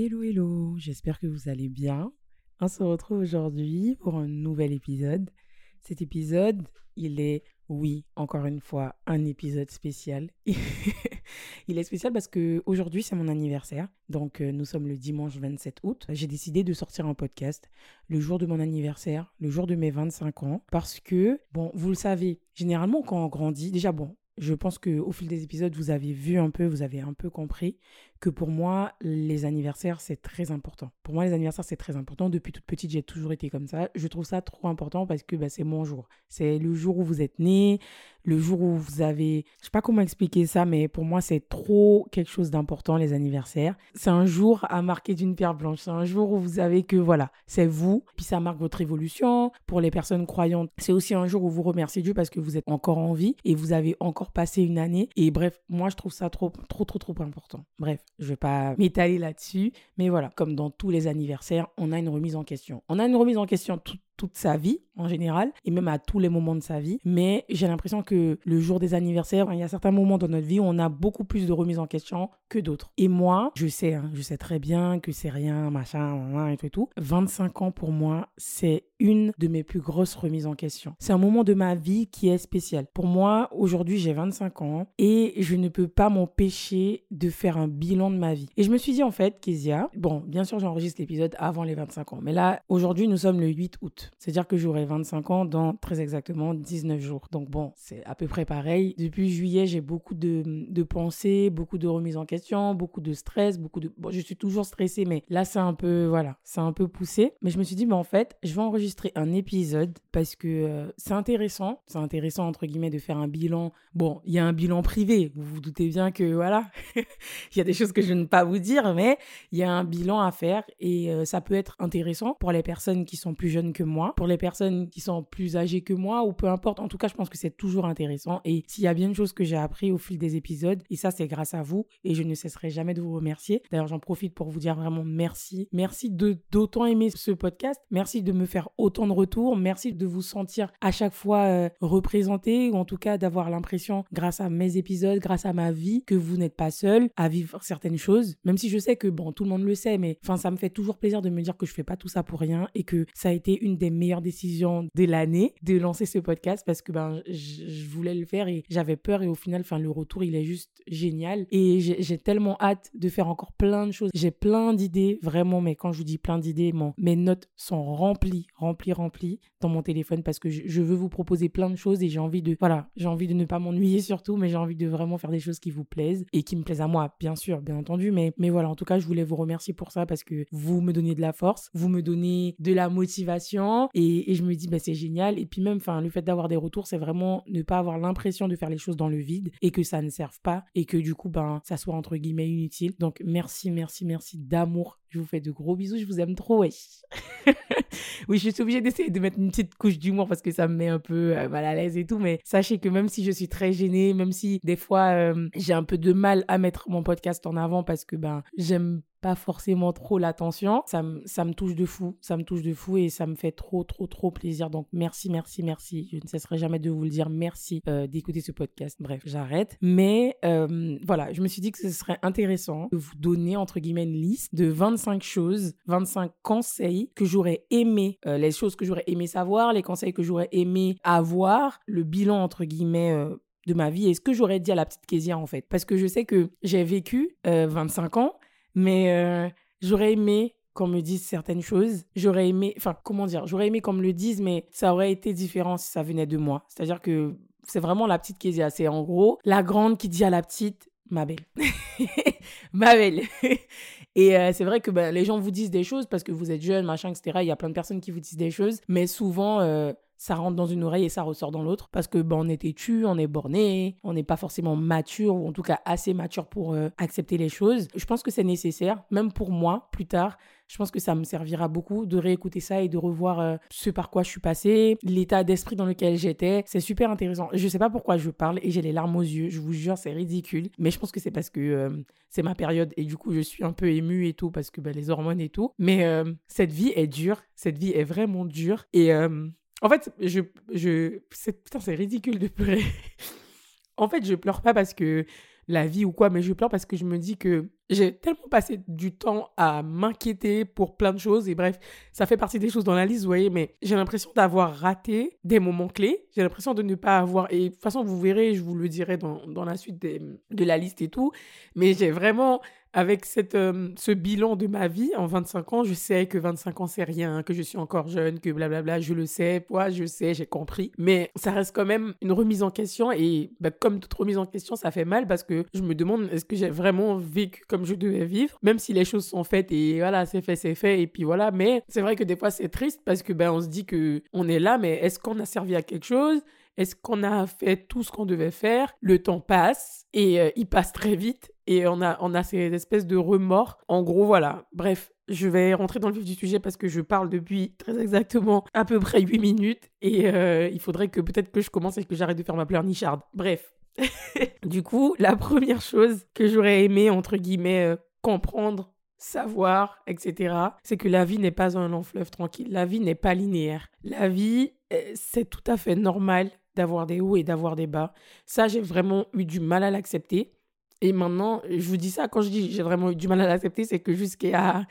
Hello, hello, j'espère que vous allez bien. On se retrouve aujourd'hui pour un nouvel épisode. Cet épisode, il est, oui, encore une fois, un épisode spécial. il est spécial parce que aujourd'hui c'est mon anniversaire. Donc euh, nous sommes le dimanche 27 août. J'ai décidé de sortir un podcast le jour de mon anniversaire, le jour de mes 25 ans. Parce que, bon, vous le savez, généralement quand on grandit, déjà bon, je pense qu'au fil des épisodes, vous avez vu un peu, vous avez un peu compris que pour moi, les anniversaires, c'est très important. Pour moi, les anniversaires, c'est très important. Depuis toute petite, j'ai toujours été comme ça. Je trouve ça trop important parce que bah, c'est mon jour. C'est le jour où vous êtes né, le jour où vous avez... Je sais pas comment expliquer ça, mais pour moi, c'est trop quelque chose d'important, les anniversaires. C'est un jour à marquer d'une pierre blanche. C'est un jour où vous savez que, voilà, c'est vous. Puis ça marque votre évolution. Pour les personnes croyantes, c'est aussi un jour où vous remerciez Dieu parce que vous êtes encore en vie et vous avez encore passé une année. Et bref, moi, je trouve ça trop, trop, trop, trop important. Bref, je vais pas m'étaler là-dessus. Mais voilà, comme dans tous les anniversaires, on a une remise en question. On a une remise en question toute sa vie en général et même à tous les moments de sa vie. Mais j'ai l'impression que le jour des anniversaires, il y a certains moments dans notre vie où on a beaucoup plus de remise en question que d'autres. Et moi, je sais, hein, je sais très bien que c'est rien, machin, et tout et tout. 25 ans pour moi, c'est une de mes plus grosses remises en question. C'est un moment de ma vie qui est spécial. Pour moi, aujourd'hui, j'ai 25 ans et je ne peux pas m'empêcher de faire un bilan de ma vie. Et je me suis dit en fait, Kezia, bon, bien sûr, j'enregistre l'épisode avant les 25 ans, mais là, aujourd'hui, nous sommes le 8 août. C'est-à-dire que j'aurai 25 ans dans très exactement 19 jours. Donc bon, c'est à peu près pareil. Depuis juillet, j'ai beaucoup de, de pensées, beaucoup de remises en question, beaucoup de stress, beaucoup de... Bon, je suis toujours stressée, mais là, c'est un peu, voilà, c'est un peu poussé. Mais je me suis dit, mais en fait, je vais enregistrer un épisode parce que euh, c'est intéressant. C'est intéressant, entre guillemets, de faire un bilan. Bon, il y a un bilan privé. Vous vous doutez bien que, voilà, il y a des choses que je ne peux pas vous dire, mais il y a un bilan à faire et euh, ça peut être intéressant pour les personnes qui sont plus jeunes que moi, pour les personnes qui sont plus âgées que moi ou peu importe. En tout cas, je pense que c'est toujours intéressant. Et s'il y a bien une chose que j'ai appris au fil des épisodes, et ça, c'est grâce à vous et je ne cesserai jamais de vous remercier. D'ailleurs, j'en profite pour vous dire vraiment merci. Merci d'autant aimer ce podcast. Merci de me faire autant de retours. Merci de vous sentir à chaque fois euh, représenté ou en tout cas d'avoir l'impression, grâce à mes épisodes, grâce à ma vie, que vous n'êtes pas seul à vivre certaines choses. Même si je sais que, bon, tout le monde le sait, mais enfin, ça me fait toujours plaisir de me dire que je fais pas tout ça pour rien et que ça a été une des meilleures décisions de l'année de lancer ce podcast parce que, ben, je voulais le faire et j'avais peur et au final, enfin, le retour, il est juste génial et j'ai tellement hâte de faire encore plein de choses. J'ai plein d'idées, vraiment, mais quand je vous dis plein d'idées, mes notes sont remplies, remplies rempli dans mon téléphone parce que je, veux vous proposer plein de choses et j'ai envie de, voilà, j'ai envie de ne pas m'ennuyer surtout, mais j'ai envie de vraiment faire des choses qui vous plaisent et qui me plaisent à moi, bien sûr, bien entendu. Mais, mais voilà, en tout cas, je voulais vous remercier pour ça parce que vous me donnez de la force, vous me donnez de la motivation et, je me dis, bah, c'est génial. Et puis même, le fait d'avoir des retours, c'est vraiment ne pas avoir l'impression de faire les choses dans le vide et que ça ne serve pas et que du coup, ben, ça soit entre guillemets inutile. Donc, merci, merci, merci d'amour. Je vous fais de gros bisous, je vous aime trop, oui, je suis obligée d'essayer de mettre une petite couche d'humour parce que ça me met un peu euh, mal à l'aise et tout. Mais sachez que même si je suis très gênée, même si des fois euh, j'ai un peu de mal à mettre mon podcast en avant parce que ben j'aime pas forcément trop l'attention. Ça, ça me touche de fou, ça me touche de fou et ça me fait trop, trop, trop plaisir. Donc merci, merci, merci. Je ne cesserai jamais de vous le dire. Merci euh, d'écouter ce podcast. Bref, j'arrête. Mais euh, voilà, je me suis dit que ce serait intéressant de vous donner, entre guillemets, une liste de 25 choses, 25 conseils que j'aurais aimé, euh, les choses que j'aurais aimé savoir, les conseils que j'aurais aimé avoir, le bilan, entre guillemets, de ma vie et ce que j'aurais dit à la petite Kézia en fait. Parce que je sais que j'ai vécu 25 ans mais euh, j'aurais aimé qu'on me dise certaines choses. J'aurais aimé, enfin, comment dire, j'aurais aimé qu'on me le dise, mais ça aurait été différent si ça venait de moi. C'est-à-dire que c'est vraiment la petite qui dit C'est en gros la grande qui dit à la petite, ma belle. ma belle. Et euh, c'est vrai que ben, les gens vous disent des choses parce que vous êtes jeune, machin, etc. Il y a plein de personnes qui vous disent des choses, mais souvent, euh, ça rentre dans une oreille et ça ressort dans l'autre parce que ben, on est têtu, on est borné, on n'est pas forcément mature ou en tout cas assez mature pour euh, accepter les choses. Je pense que c'est nécessaire, même pour moi plus tard. Je pense que ça me servira beaucoup de réécouter ça et de revoir euh, ce par quoi je suis passée, l'état d'esprit dans lequel j'étais. C'est super intéressant. Je sais pas pourquoi je parle et j'ai les larmes aux yeux. Je vous jure, c'est ridicule. Mais je pense que c'est parce que euh, c'est ma période et du coup, je suis un peu émue et tout parce que ben, les hormones et tout. Mais cette vie est dure. Cette vie est vraiment dure. Et en fait, je, je, putain, c'est ridicule de pleurer. en fait, je pleure pas parce que la vie ou quoi, mais je pleure parce que je me dis que j'ai tellement passé du temps à m'inquiéter pour plein de choses et bref, ça fait partie des choses dans la liste, vous voyez, mais j'ai l'impression d'avoir raté des moments clés. J'ai l'impression de ne pas avoir, et de toute façon, vous verrez, je vous le dirai dans, dans la suite de la liste et tout, mais j'ai vraiment avec cette, euh, ce bilan de ma vie en 25 ans, je sais que 25 ans, c'est rien, que je suis encore jeune, que blablabla, je le sais, moi, je sais, j'ai compris. Mais ça reste quand même une remise en question et bah, comme toute remise en question, ça fait mal parce que je me demande est-ce que j'ai vraiment vécu comme je devais vivre, même si les choses sont faites et voilà, c'est fait, c'est fait et puis voilà. Mais c'est vrai que des fois, c'est triste parce que ben, on se dit que on est là, mais est-ce qu'on a servi à quelque chose? Est-ce qu'on a fait tout ce qu'on devait faire? Le temps passe et euh, il passe très vite et on a, on a ces espèces de remords. En gros, voilà. Bref, je vais rentrer dans le vif du sujet parce que je parle depuis très exactement à peu près 8 minutes et euh, il faudrait que peut-être que je commence et que j'arrête de faire ma pleurnicharde. Bref. du coup, la première chose que j'aurais aimé, entre guillemets, euh, comprendre savoir, etc. C'est que la vie n'est pas un long fleuve tranquille. La vie n'est pas linéaire. La vie, c'est tout à fait normal d'avoir des hauts et d'avoir des bas. Ça, j'ai vraiment eu du mal à l'accepter. Et maintenant, je vous dis ça, quand je dis j'ai vraiment eu du mal à l'accepter, c'est que jusqu'à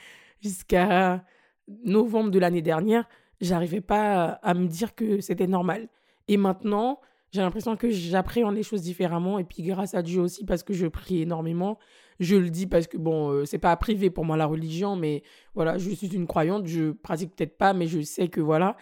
novembre de l'année dernière, j'arrivais pas à me dire que c'était normal. Et maintenant, j'ai l'impression que j'appréhende les choses différemment. Et puis grâce à Dieu aussi, parce que je prie énormément. Je le dis parce que, bon, euh, c'est pas privé pour moi la religion, mais voilà, je suis une croyante. Je pratique peut-être pas, mais je sais que voilà.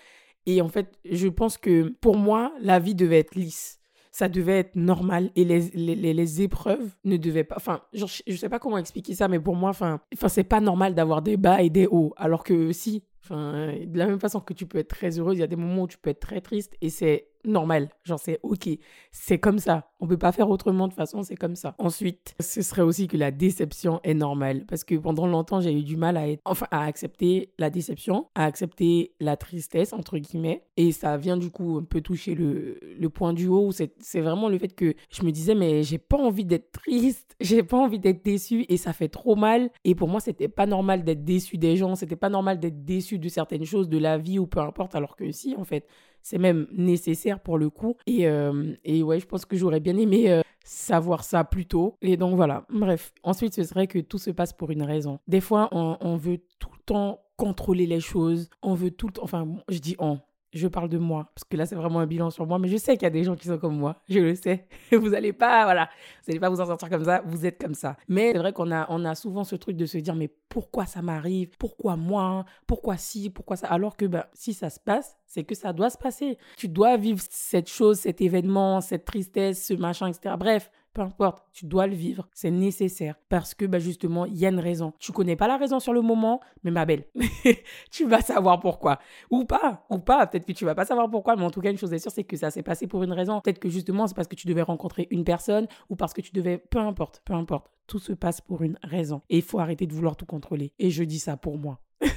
Et en fait, je pense que pour moi, la vie devait être lisse. Ça devait être normal et les, les, les épreuves ne devaient pas. Enfin, je je sais pas comment expliquer ça, mais pour moi, enfin, c'est pas normal d'avoir des bas et des hauts. Alors que si, enfin, de la même façon que tu peux être très heureuse, il y a des moments où tu peux être très triste et c'est normal. Genre, c'est OK. C'est comme ça. On peut pas faire autrement de toute façon, c'est comme ça. Ensuite, ce serait aussi que la déception est normale. Parce que pendant longtemps, j'ai eu du mal à être, enfin, à accepter la déception, à accepter la tristesse, entre guillemets. Et ça vient du coup un peu toucher le, le point du haut. C'est vraiment le fait que je me disais, mais j'ai pas envie d'être triste, j'ai pas envie d'être déçu et ça fait trop mal. Et pour moi, c'était pas normal d'être déçu des gens, c'était pas normal d'être déçu de certaines choses, de la vie ou peu importe. Alors que si, en fait, c'est même nécessaire pour le coup. Et, euh, et ouais, je pense que j'aurais bien aimé euh, savoir ça plus tôt. Et donc voilà, bref. Ensuite, ce serait que tout se passe pour une raison. Des fois, on, on veut tout le temps contrôler les choses. On veut tout le temps, enfin, je dis on, je parle de moi, parce que là, c'est vraiment un bilan sur moi, mais je sais qu'il y a des gens qui sont comme moi, je le sais. Vous n'allez pas, voilà, vous n'allez pas vous en sortir comme ça, vous êtes comme ça. Mais c'est vrai qu'on a, on a souvent ce truc de se dire, mais pourquoi ça m'arrive? Pourquoi moi? Pourquoi si Pourquoi ça? Alors que ben, si ça se passe, c'est que ça doit se passer. Tu dois vivre cette chose, cet événement, cette tristesse, ce machin, etc. Bref, peu importe, tu dois le vivre, c'est nécessaire parce que bah, justement, il y a une raison. Tu connais pas la raison sur le moment, mais ma belle, tu vas savoir pourquoi. Ou pas, ou pas, peut-être que tu vas pas savoir pourquoi, mais en tout cas, une chose est sûre, c'est que ça s'est passé pour une raison. Peut-être que justement, c'est parce que tu devais rencontrer une personne ou parce que tu devais, peu importe, peu importe, tout se passe pour une raison. Et il faut arrêter de vouloir tout contrôler. Et je dis ça pour moi.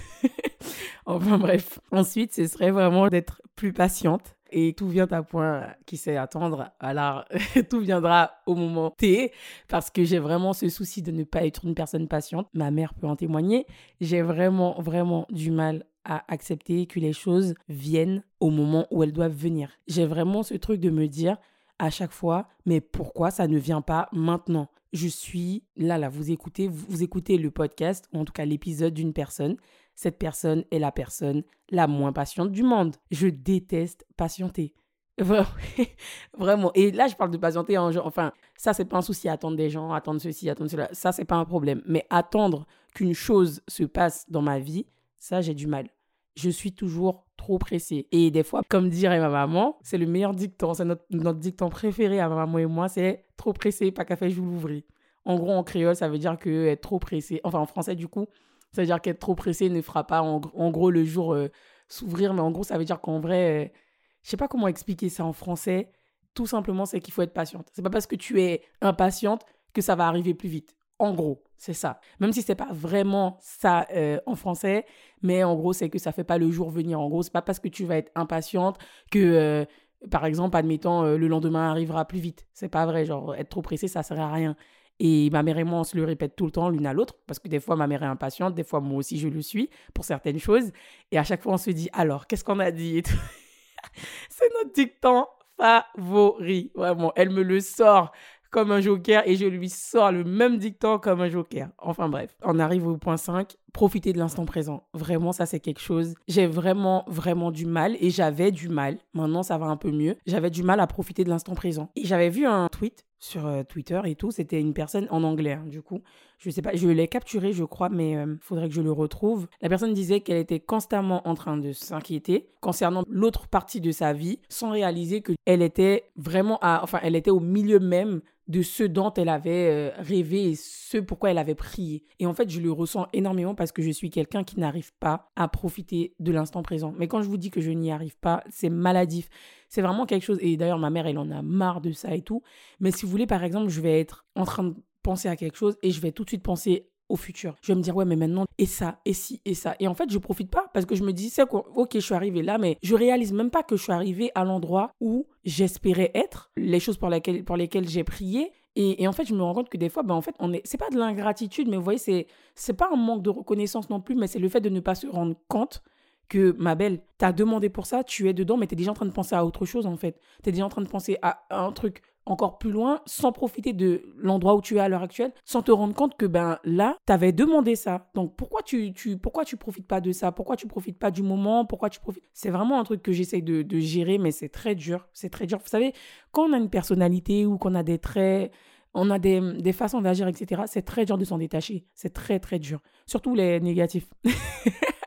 enfin bref. Ensuite, ce serait vraiment d'être plus patiente et tout vient à point qui sait attendre. Alors, tout viendra au moment T, parce que j'ai vraiment ce souci de ne pas être une personne patiente. Ma mère peut en témoigner. J'ai vraiment, vraiment du mal à accepter que les choses viennent au moment où elles doivent venir. J'ai vraiment ce truc de me dire à chaque fois, mais pourquoi ça ne vient pas maintenant? Je suis là, là, vous écoutez, vous écoutez le podcast, ou en tout cas l'épisode d'une personne cette personne est la personne la moins patiente du monde. Je déteste patienter. Vraiment. Et là, je parle de patienter en enfin, ça, c'est pas un souci, attendre des gens, attendre ceci, attendre cela. Ça, c'est pas un problème. Mais attendre qu'une chose se passe dans ma vie, ça, j'ai du mal. Je suis toujours trop pressée. Et des fois, comme dirait ma maman, c'est le meilleur dicton, c'est notre, dicton préféré à ma maman et moi, c'est trop pressé, pas café, je vous l'ouvrir. En gros, en créole, ça veut dire que être trop pressé, enfin en français du coup, c'est-à-dire qu'être trop pressé ne fera pas en, gros le jour euh, s'ouvrir, mais en gros, ça veut dire qu'en vrai, je euh, je sais pas comment expliquer ça en français. Tout simplement, c'est qu'il faut être patiente. C'est pas parce que tu es impatiente que ça va arriver plus vite. En gros, c'est ça. Même si c'est pas vraiment ça euh, en français, mais en gros, c'est que ça fait pas le jour venir. En gros, c'est pas parce que tu vas être impatiente que par exemple, admettons, le lendemain arrivera plus vite. C'est pas vrai. Genre, être trop pressé, ça sert à rien. Et ma mère et moi, on se le répète tout le temps l'une à l'autre, parce que des fois, ma mère est impatiente, des fois, moi aussi, je le suis pour certaines choses. Et à chaque fois, on se dit, alors, qu'est-ce qu'on a dit C'est notre dicton favori. Vraiment, elle me le sort comme un joker et je lui sors le même dicton comme un joker. Enfin bref, on arrive au point 5, profiter de l'instant présent. Vraiment, ça c'est quelque chose. J'ai vraiment, vraiment du mal et j'avais du mal. Maintenant, ça va un peu mieux. J'avais du mal à profiter de l'instant présent. Et j'avais vu un tweet sur euh, Twitter et tout. C'était une personne en anglais, hein, du coup. Je sais pas, je l'ai capturé, je crois, mais il euh, faudrait que je le retrouve. La personne disait qu'elle était constamment en train de s'inquiéter concernant l'autre partie de sa vie, sans réaliser qu'elle était vraiment à, enfin, elle était au milieu même de ce dont elle avait euh, rêvé et ce pourquoi elle avait prié. Et en fait, je le ressens énormément parce que je suis quelqu'un qui n'arrive pas à profiter de l'instant présent. Mais quand je vous dis que je n'y arrive pas, c'est maladif. C'est vraiment quelque chose. Et d'ailleurs, ma mère, elle en a marre de ça et tout. Mais si vous voulez, par exemple, je vais être en train de penser à quelque chose et je vais tout de suite penser au futur. Je vais me dire, ouais, mais maintenant, et ça, et ci, et ça. Et en fait, je profite pas parce que je me dis, c'est ok, je suis arrivé là, mais je réalise même pas que je suis arrivé à l'endroit où j'espérais être, les choses pour lesquelles j'ai prié. Et, en fait, je me rends compte que des fois, ben, en fait, on est, c'est pas de l'ingratitude, mais vous voyez, c'est, c'est pas un manque de reconnaissance non plus, mais c'est le fait de ne pas se rendre compte que, ma belle, t'as demandé pour ça, tu es dedans, mais t'es déjà en train de penser à autre chose, en fait. T'es déjà en train de penser à un truc encore plus loin sans profiter de l'endroit où tu es à l'heure actuelle, sans te rendre compte que ben là, tu avais demandé ça. Donc pourquoi tu, tu, pourquoi tu profites pas de ça? Pourquoi tu profites pas du moment? Pourquoi tu profites C'est vraiment un truc que j'essaye de, de gérer, mais c'est très dur. C'est très dur. Vous savez, quand on a une personnalité ou qu'on a des traits on a des, des façons d'agir, etc. C'est très dur de s'en détacher. C'est très, très dur. Surtout les négatifs.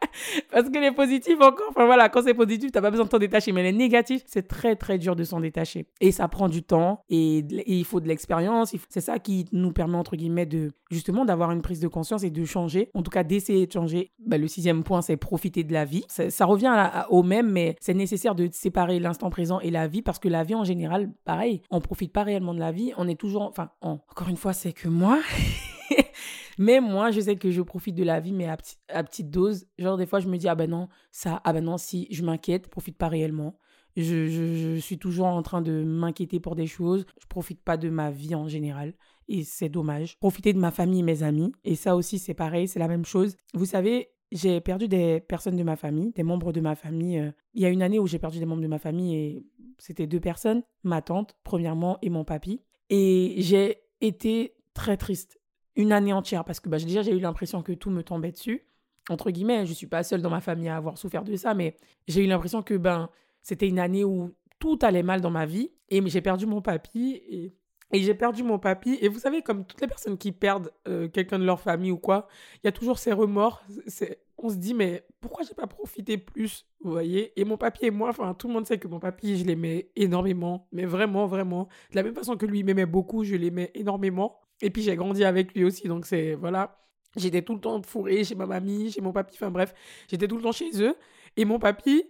Parce que les positifs, encore, enfin voilà, quand c'est positif, t'as pas besoin de t'en détacher. Mais les négatifs, c'est très, très dur de s'en détacher. Et ça prend du temps et, il faut de l'expérience. C'est ça qui nous permet, entre guillemets, de justement d'avoir une prise de conscience et de changer. En tout cas, d'essayer de changer. Bah, le sixième point, c'est profiter de la vie. Ça, revient au même, mais c'est nécessaire de séparer l'instant présent et la vie parce que la vie, en général, pareil, on profite pas réellement de la vie. On est toujours, enfin, encore une fois, c'est que moi. Mais moi, je sais que je profite de la vie, mais à, petite dose. Genre, des fois, je me dis, ah ben non, ça, ah ben non, si, je m'inquiète, profite pas réellement. Je, suis toujours en train de m'inquiéter pour des choses. Je profite pas de ma vie en général. Et c'est dommage. Profiter de ma famille et mes amis. Et ça aussi, c'est pareil, c'est la même chose. Vous savez, j'ai perdu des personnes de ma famille, des membres de ma famille. Euh, il y a une année où j'ai perdu des membres de ma famille et c'était deux personnes, ma tante, premièrement, et mon papy. Et j'ai été très triste une année entière parce que bah, déjà j'ai eu l'impression que tout me tombait dessus. Entre guillemets, je suis pas seule dans ma famille à avoir souffert de ça, mais j'ai eu l'impression que ben c'était une année où tout allait mal dans ma vie et j'ai perdu mon papy et, j'ai perdu mon papy et vous savez comme toutes les personnes qui perdent euh, quelqu'un de leur famille ou quoi, il y a toujours ces remords, on se dit mais pourquoi j'ai pas profité plus, vous voyez? Et mon papy et moi, enfin tout le monde sait que mon papy, je l'aimais énormément, mais vraiment vraiment, de la même façon que lui m'aimait beaucoup, je l'aimais énormément. Et puis j'ai grandi avec lui aussi, donc c'est voilà. J'étais tout le temps fourrée chez ma mamie, chez mon papy, enfin bref, j'étais tout le temps chez eux. Et mon papy,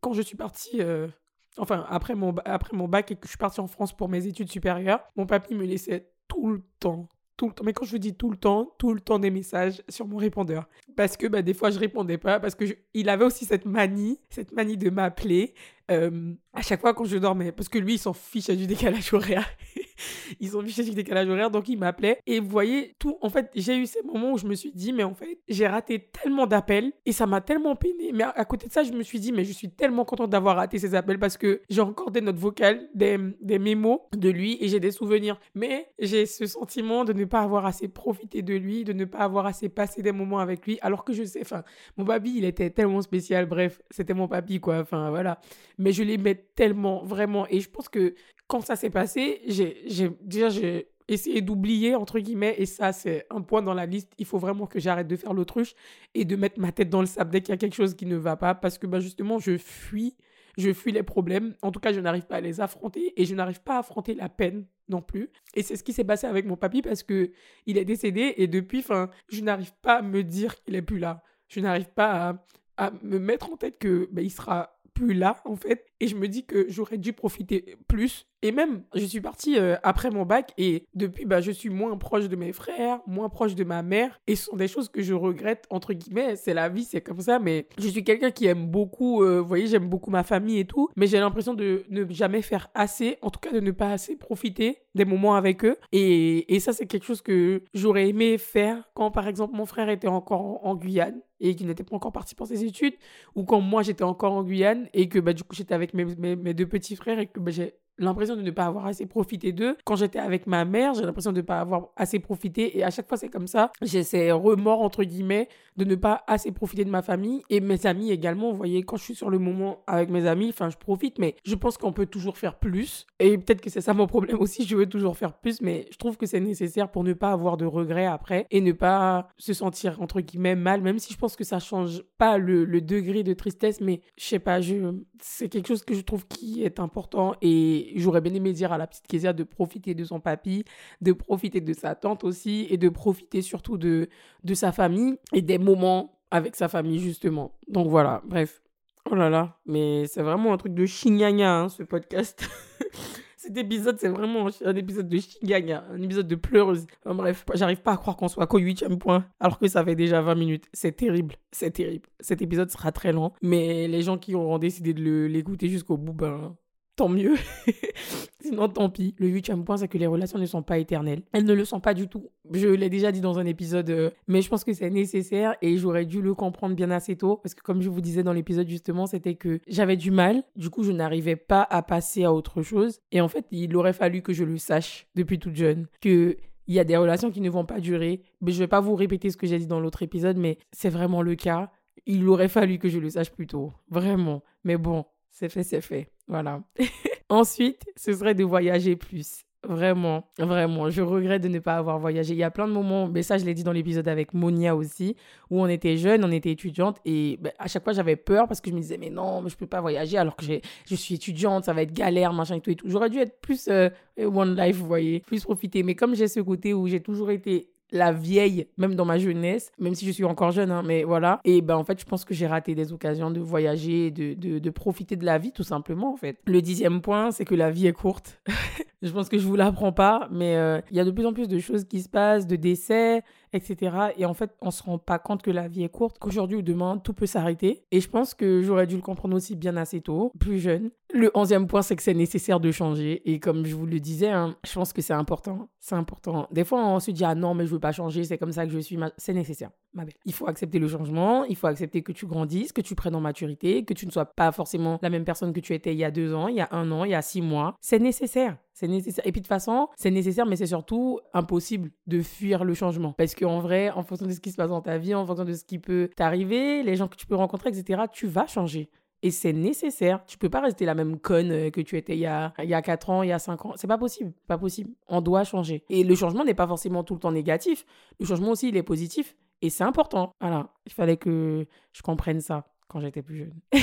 quand je suis partie, euh, enfin après mon, après mon bac et que je suis partie en France pour mes études supérieures, mon papy me laissait tout le temps, tout le temps, mais quand je vous dis tout le temps, tout le temps des messages sur mon répondeur. Parce que bah, des fois je répondais pas, parce que il avait aussi cette manie, cette manie de m'appeler à chaque fois quand je dormais, parce que lui il s'en fichait du décalage horaire. ils ont fiché du décalage horaire, donc il m'appelait. Et vous voyez, tout, en fait, j'ai eu ces moments où je me suis dit, mais en fait, j'ai raté tellement d'appels et ça m'a tellement peiné. Mais à, côté de ça, je me suis dit, mais je suis tellement contente d'avoir raté ces appels parce que j'ai encore des notes vocales, des, des mémos de lui et j'ai des souvenirs. Mais j'ai ce sentiment de ne pas avoir assez profité de lui, de ne pas avoir assez passé des moments avec lui, alors que je sais, enfin, mon papy, il était tellement spécial. Bref, c'était mon papy, quoi. Enfin, voilà. Mais je l'aimais tellement, vraiment. Et je pense que quand ça s'est passé, j'ai déjà j'ai essayé d'oublier entre guillemets et ça c'est un point dans la liste. Il faut vraiment que j'arrête de faire l'autruche et de mettre ma tête dans le sable dès qu'il y a quelque chose qui ne va pas parce que bah, justement je fuis, je fuis les problèmes. En tout cas, je n'arrive pas à les affronter et je n'arrive pas à affronter la peine non plus. Et c'est ce qui s'est passé avec mon papy parce que il est décédé et depuis, enfin, je n'arrive pas à me dire qu'il est plus là. Je n'arrive pas à, à, me mettre en tête que bah, il sera plus là en fait et je me dis que j'aurais dû profiter plus et même, je suis partie euh, après mon bac et depuis, bah, je suis moins proche de mes frères, moins proche de ma mère. Et ce sont des choses que je regrette, entre guillemets. C'est la vie, c'est comme ça. Mais je suis quelqu'un qui aime beaucoup, euh, vous voyez, j'aime beaucoup ma famille et tout. Mais j'ai l'impression de ne jamais faire assez, en tout cas de ne pas assez profiter des moments avec eux. Et, et ça, c'est quelque chose que j'aurais aimé faire quand, par exemple, mon frère était encore en, Guyane et qu'il n'était pas encore parti pour ses études. Ou quand moi, j'étais encore en Guyane et que bah, du coup, j'étais avec mes, deux petits frères et que bah, j'ai l'impression de ne pas avoir assez profité d'eux. Quand j'étais avec ma mère, j'ai l'impression de ne pas avoir assez profité. Et à chaque fois, c'est comme ça. J'ai ces remords, entre guillemets, de ne pas assez profiter de ma famille. Et mes amis également, vous voyez, quand je suis sur le moment avec mes amis, enfin, je profite, mais je pense qu'on peut toujours faire plus. Et peut-être que c'est ça mon problème aussi, je veux toujours faire plus, mais je trouve que c'est nécessaire pour ne pas avoir de regrets après et ne pas se sentir, entre guillemets, mal, même si je pense que ça change pas le, le degré de tristesse, mais je sais pas, je, c'est quelque chose que je trouve qui est important et j'aurais bien aimé dire à la petite Kézia de profiter de son papy, de profiter de sa tante aussi et de profiter surtout de, de sa famille et des moments avec sa famille justement. Donc voilà, bref. Oh là là, mais c'est vraiment un truc de chignagna hein, ce podcast. Cet épisode, c'est vraiment un épisode de chignagna, un épisode de pleureuse. bref, j'arrive pas à croire qu'on soit qu'au huitième point, alors que ça fait déjà 20 minutes. C'est terrible, c'est terrible. Cet épisode sera très long, mais les gens qui auront décidé de l'écouter jusqu'au bout, ben, tant mieux. Sinon, tant pis. Le huitième point, c'est que les relations ne sont pas éternelles. Elles ne le sont pas du tout. Je l'ai déjà dit dans un épisode, euh, mais je pense que c'est nécessaire et j'aurais dû le comprendre bien assez tôt. Parce que comme je vous disais dans l'épisode justement, c'était que j'avais du mal. Du coup, je n'arrivais pas à passer à autre chose. Et en fait, il aurait fallu que je le sache depuis toute jeune. Que il y a des relations qui ne vont pas durer. Mais je vais pas vous répéter ce que j'ai dit dans l'autre épisode, mais c'est vraiment le cas. Il aurait fallu que je le sache plus tôt. Vraiment. Mais bon, c'est fait, c'est fait. Voilà. Ensuite, ce serait de voyager plus. Vraiment, vraiment. Je regrette de ne pas avoir voyagé. Il y a plein de moments, mais ça, je l'ai dit dans l'épisode avec Monia aussi, où on était jeunes, on était étudiante, et ben, à chaque fois, j'avais peur parce que je me disais, mais non, mais je peux pas voyager alors que je suis étudiante, ça va être galère, machin et tout et tout. J'aurais dû être plus euh, one life, vous voyez, plus profiter. Mais comme j'ai ce côté où j'ai toujours été la vieille, même dans ma jeunesse, même si je suis encore jeune, hein, mais voilà. Et ben en fait, je pense que j'ai raté des occasions de voyager, de, de, de, profiter de la vie, tout simplement, en fait. Le dixième point, c'est que la vie est courte. je pense que je vous l'apprends pas, mais euh, il y a de plus en plus de choses qui se passent, de décès, etc. Et en fait, on se rend pas compte que la vie est courte, qu'aujourd'hui ou demain, tout peut s'arrêter. Et je pense que j'aurais dû le comprendre aussi bien assez tôt, plus jeune. Le onzième point, c'est que c'est nécessaire de changer. Et comme je vous le disais, hein, je pense que c'est important. C'est important. Des fois, on se dit, ah non, mais je veux pas changer, c'est comme ça que je suis. C'est nécessaire, ma belle. Il faut accepter le changement, il faut accepter que tu grandisses, que tu prennes en maturité, que tu ne sois pas forcément la même personne que tu étais il y a deux ans, il y a un an, il y a six mois. C'est nécessaire. C'est nécessaire. Et puis de toute façon, c'est nécessaire, mais c'est surtout impossible de fuir le changement. Parce qu'en vrai, en fonction de ce qui se passe dans ta vie, en fonction de ce qui peut t'arriver, les gens que tu peux rencontrer, etc., tu vas changer. Et c'est nécessaire. Tu peux pas rester la même conne euh, que tu étais il y a, il y a 4 ans, il y a 5 ans. C'est pas possible. Pas possible. On doit changer. Et le changement n'est pas forcément tout le temps négatif. Le changement aussi, il est positif. Et c'est important. Voilà. Il fallait que je comprenne ça quand j'étais plus jeune.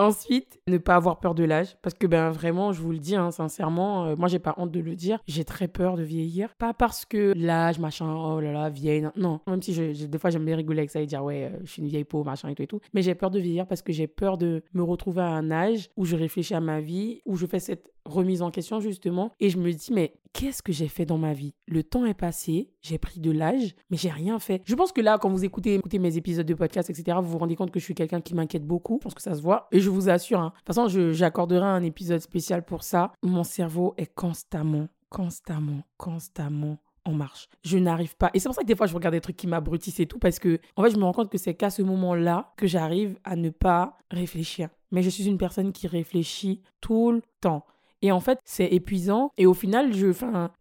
Ensuite, ne pas avoir peur de l'âge. Parce que, ben, vraiment, je vous le dis, hein, sincèrement, euh, moi, j'ai pas honte de le dire. J'ai très peur de vieillir. Pas parce que l'âge, machin, oh là là, vieille. Non, même si je, des fois, j'aime bien rigoler avec ça et dire, ouais, euh, je suis une vieille peau, machin et tout et tout. Mais j'ai peur de vieillir parce que j'ai peur de me retrouver à un âge où je réfléchis à ma vie, où je fais cette remise en question justement et je me dis mais qu'est-ce que j'ai fait dans ma vie? Le temps est passé, j'ai pris de l'âge, mais j'ai rien fait. Je pense que là, quand vous écoutez, écoutez mes épisodes de podcast, etc., vous vous rendez compte que je suis quelqu'un qui m'inquiète beaucoup. Je pense que ça se voit. Et je vous assure, hein, de toute façon, j'accorderai un épisode spécial pour ça. Mon cerveau est constamment, constamment, constamment en marche. Je n'arrive pas. Et c'est pour ça que des fois, je regarde des trucs qui m'abrutissent et tout, parce que, en fait, je me rends compte que c'est qu'à ce moment-là que j'arrive à ne pas réfléchir. Mais je suis une personne qui réfléchit tout le temps. Et en fait, c'est épuisant. Et au final, je,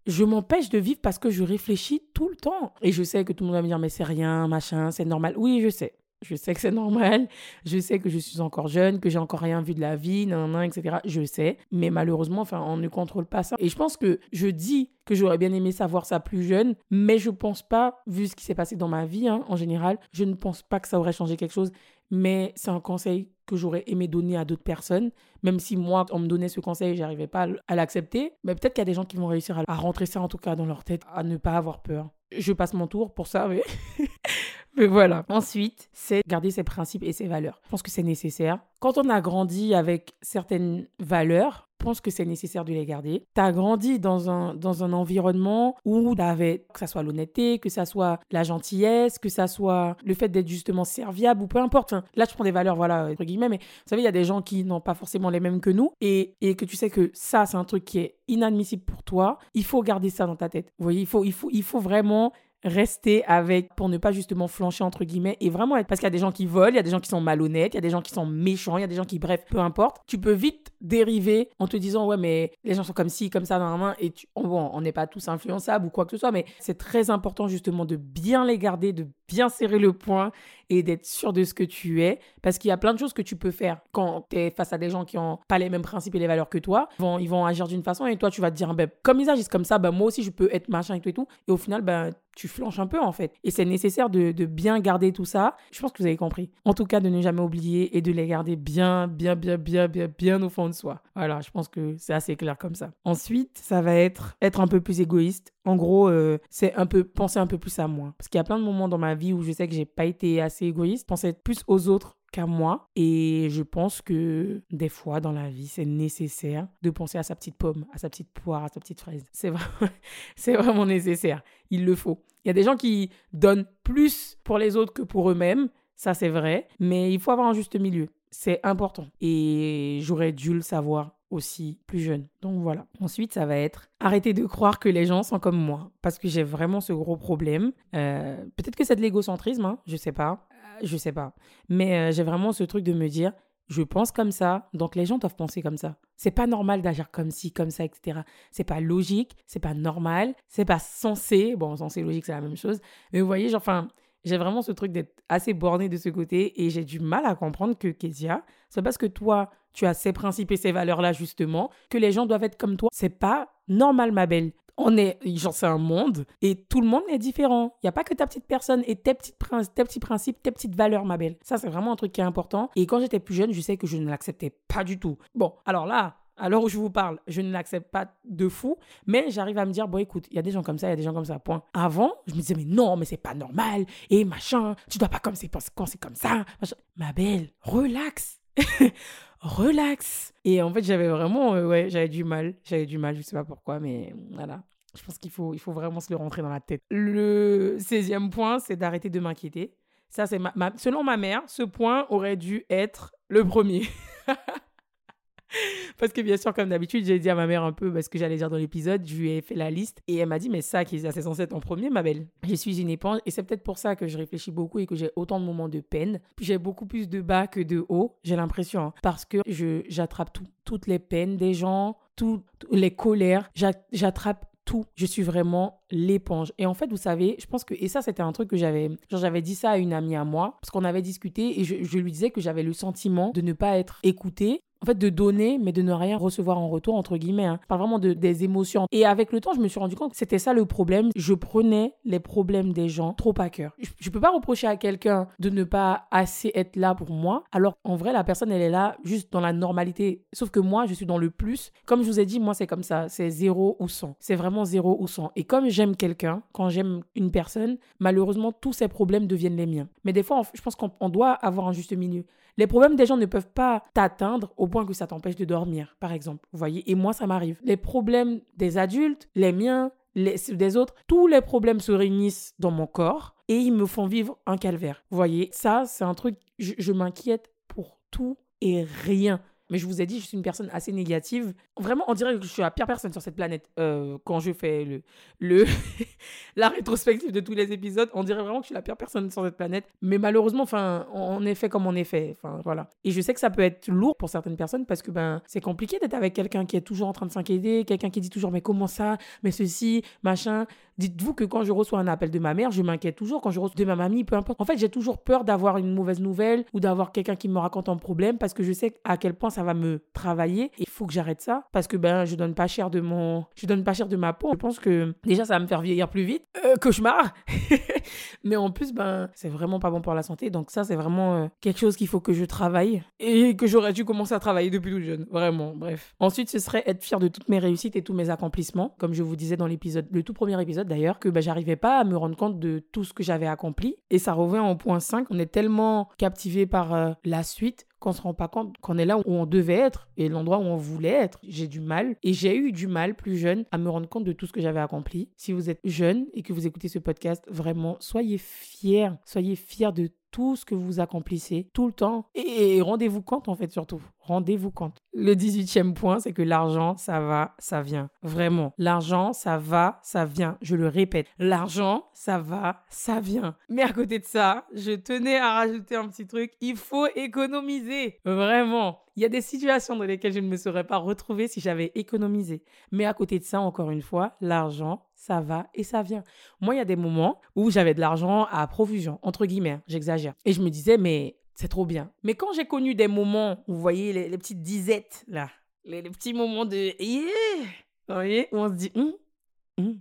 je m'empêche de vivre parce que je réfléchis tout le temps. Et je sais que tout le monde va me dire, mais c'est rien, machin, c'est normal. Oui, je sais. Je sais que c'est normal. Je sais que je suis encore jeune, que j'ai encore rien vu de la vie, nan, nan, etc. Je sais. Mais malheureusement, on ne contrôle pas ça. Et je pense que je dis que j'aurais bien aimé savoir ça plus jeune, mais je pense pas, vu ce qui s'est passé dans ma vie, hein, en général, je ne pense pas que ça aurait changé quelque chose. Mais c'est un conseil que j'aurais aimé donner à d'autres personnes, même si moi, on me donnait ce conseil, j'arrivais pas à l'accepter. Mais peut-être qu'il y a des gens qui vont réussir à rentrer ça en tout cas dans leur tête, à ne pas avoir peur. Je passe mon tour pour ça, mais, mais voilà. Ensuite, c'est garder ses principes et ses valeurs. Je pense que c'est nécessaire. Quand on a grandi avec certaines valeurs, pense que c'est nécessaire de les garder. Tu as grandi dans un, dans un environnement où tu avais, que ça soit l'honnêteté, que ça soit la gentillesse, que ça soit le fait d'être justement serviable ou peu importe. là, je prends des valeurs, voilà, entre guillemets, mais vous savez, il y a des gens qui n'ont pas forcément les mêmes que nous et, et que tu sais que ça, c'est un truc qui est inadmissible pour toi. Il faut garder ça dans ta tête. Vous voyez, il faut, il faut, il faut vraiment rester avec pour ne pas justement flancher entre guillemets et vraiment être parce qu'il y a des gens qui volent, il y a des gens qui sont malhonnêtes, il y a des gens qui sont méchants, il y a des gens qui bref, peu importe. Tu peux vite dériver en te disant ouais mais les gens sont comme ci, comme ça dans la main et bon, on n'est pas tous influençables ou quoi que ce soit mais c'est très important justement de bien les garder, de bien serrer le point et d'être sûr de ce que tu es. Parce qu'il y a plein de choses que tu peux faire quand tu es face à des gens qui n'ont pas les mêmes principes et les valeurs que toi. Ils vont, ils vont agir d'une façon et toi, tu vas te dire, ben, comme ils agissent comme ça, ben, moi aussi, je peux être machin et tout et tout. Et au final, ben, tu flanches un peu en fait. Et c'est nécessaire de, bien garder tout ça. Je pense que vous avez compris. En tout cas, de ne jamais oublier et de les garder bien, bien, bien, bien, bien, bien au fond de soi. Voilà, je pense que c'est assez clair comme ça. Ensuite, ça va être être un peu plus égoïste. En gros, euh, c'est un peu penser un peu plus à moi. Parce qu'il y a plein de moments dans ma vie où je sais que j'ai pas été assez égoïste. Penser plus aux autres qu'à moi. Et je pense que des fois dans la vie, c'est nécessaire de penser à sa petite pomme, à sa petite poire, à sa petite fraise. C'est vraiment, c'est vraiment nécessaire. Il le faut. Il y a des gens qui donnent plus pour les autres que pour eux-mêmes. Ça, c'est vrai. Mais il faut avoir un juste milieu. C'est important. Et j'aurais dû le savoir aussi plus jeune. Donc voilà. Ensuite, ça va être arrêter de croire que les gens sont comme moi. Parce que j'ai vraiment ce gros problème. Euh, peut-être que c'est de l'égocentrisme, hein, je sais pas. Euh, je sais pas. Mais euh, j'ai vraiment ce truc de me dire, je pense comme ça, donc les gens doivent penser comme ça. C'est pas normal d'agir comme ci, comme ça, etc. C'est pas logique, c'est pas normal, c'est pas censé. Bon, censé, logique, c'est la même chose. Mais vous voyez, enfin, j'ai vraiment ce truc d'être assez borné de ce côté et j'ai du mal à comprendre que Kezia, c'est parce que toi, tu as ces principes et ces valeurs-là, justement, que les gens doivent être comme toi. C'est pas normal, ma belle. On est, genre, c'est un monde et tout le monde est différent. Il n'y a pas que ta petite personne et tes, petites tes petits principes, tes petites valeurs, ma belle. Ça, c'est vraiment un truc qui est important. Et quand j'étais plus jeune, je sais que je ne l'acceptais pas du tout. Bon, alors là, à l'heure où je vous parle, je ne l'accepte pas de fou, mais j'arrive à me dire, bon, écoute, il y a des gens comme ça, il y a des gens comme ça, point. Avant, je me disais, mais non, mais c'est pas normal, et machin, tu dois pas comme c'est quand c'est comme ça. Ma belle, relax. relax. Et en fait, j'avais vraiment, euh, ouais, j'avais du mal. J'avais du mal, je sais pas pourquoi, mais voilà. Je pense qu'il faut, il faut vraiment se le rentrer dans la tête. Le 16e point, c'est d'arrêter de m'inquiéter. Ça, c'est ma, selon ma mère, ce point aurait dû être le premier. Parce que bien sûr, comme d'habitude, j'ai dit à ma mère un peu ce que j'allais dire dans l'épisode, je lui ai fait la liste et elle m'a dit, mais ça, qui est censé être en premier, ma belle. Je suis une éponge et c'est peut-être pour ça que je réfléchis beaucoup et que j'ai autant de moments de peine. J'ai beaucoup plus de bas que de haut, j'ai l'impression, hein. parce que j'attrape tout, toutes les peines des gens, toutes les colères, j'attrape tout. Je suis vraiment l'éponge. Et en fait, vous savez, je pense que, et ça, c'était un truc que j'avais, genre, j'avais dit ça à une amie à moi, parce qu'on avait discuté et je lui disais que j'avais le sentiment de ne pas être écoutée en fait, de donner, mais de ne rien recevoir en retour, entre guillemets. Hein. Pas vraiment de, des émotions. Et avec le temps, je me suis rendu compte que c'était ça le problème. Je prenais les problèmes des gens trop à cœur. Je, ne peux pas reprocher à quelqu'un de ne pas assez être là pour moi, alors en vrai, la personne, elle est là juste dans la normalité. Sauf que moi, je suis dans le plus. Comme je vous ai dit, moi, c'est comme ça. C'est zéro ou 100. C'est vraiment zéro ou 100. Et comme j'aime quelqu'un, quand j'aime une personne, malheureusement, tous ces problèmes deviennent les miens. Mais des fois, je pense qu'on doit avoir un juste milieu. Les problèmes des gens ne peuvent pas t'atteindre au point que ça t'empêche de dormir, par exemple. Vous voyez Et moi, ça m'arrive. Les problèmes des adultes, les miens, les, des autres, tous les problèmes se réunissent dans mon corps et ils me font vivre un calvaire. Vous voyez Ça, c'est un truc, je m'inquiète pour tout et rien. Mais je vous ai dit, je suis une personne assez négative. Vraiment, on dirait que je suis la pire personne sur cette planète. Euh, quand je fais le, le la rétrospective de tous les épisodes, on dirait vraiment que je suis la pire personne sur cette planète. Mais malheureusement, enfin, on est fait comme on est fait. Enfin, voilà. Et je sais que ça peut être lourd pour certaines personnes parce que ben, c'est compliqué d'être avec quelqu'un qui est toujours en train de s'inquiéter, quelqu'un qui dit toujours mais comment ça, mais ceci, machin. Dites-vous que quand je reçois un appel de ma mère, je m'inquiète toujours. Quand je reçois de ma mamie, peu importe. En fait, j'ai toujours peur d'avoir une mauvaise nouvelle ou d'avoir quelqu'un qui me raconte un problème parce que je sais à quel point ça va me travailler. Il faut que j'arrête ça parce que ben je donne pas cher de mon, je donne pas cher de ma peau. Je pense que déjà ça va me faire vieillir plus vite. Euh, cauchemar. Mais en plus ben c'est vraiment pas bon pour la santé. Donc ça c'est vraiment euh, quelque chose qu'il faut que je travaille et que j'aurais dû commencer à travailler depuis tout jeune. Vraiment. Bref. Ensuite ce serait être fier de toutes mes réussites et tous mes accomplissements, comme je vous disais dans l'épisode, le tout premier épisode d'ailleurs, que ben, j'arrivais pas à me rendre compte de tout ce que j'avais accompli. Et ça revient au point 5. On est tellement captivé par euh, la suite qu'on se rend pas compte qu'on est là où on devait être et l'endroit où on voulait être. J'ai du mal et j'ai eu du mal plus jeune à me rendre compte de tout ce que j'avais accompli. Si vous êtes jeune et que vous écoutez ce podcast, vraiment soyez fiers, soyez fiers de tout ce que vous accomplissez tout le temps. Et rendez-vous compte, en fait, surtout. Rendez-vous compte. Le 18e point, c'est que l'argent, ça va, ça vient. Vraiment. L'argent, ça va, ça vient. Je le répète. L'argent, ça va, ça vient. Mais à côté de ça, je tenais à rajouter un petit truc. Il faut économiser. Vraiment. Il y a des situations dans lesquelles je ne me serais pas retrouvée si j'avais économisé. Mais à côté de ça, encore une fois, l'argent, ça va et ça vient. Moi, il y a des moments où j'avais de l'argent à profusion, entre guillemets, j'exagère. Et je me disais, mais c'est trop bien. Mais quand j'ai connu des moments, où, vous voyez, les, petites disettes, là, les, petits moments de... Vous voyez, où on se dit, hum, hum.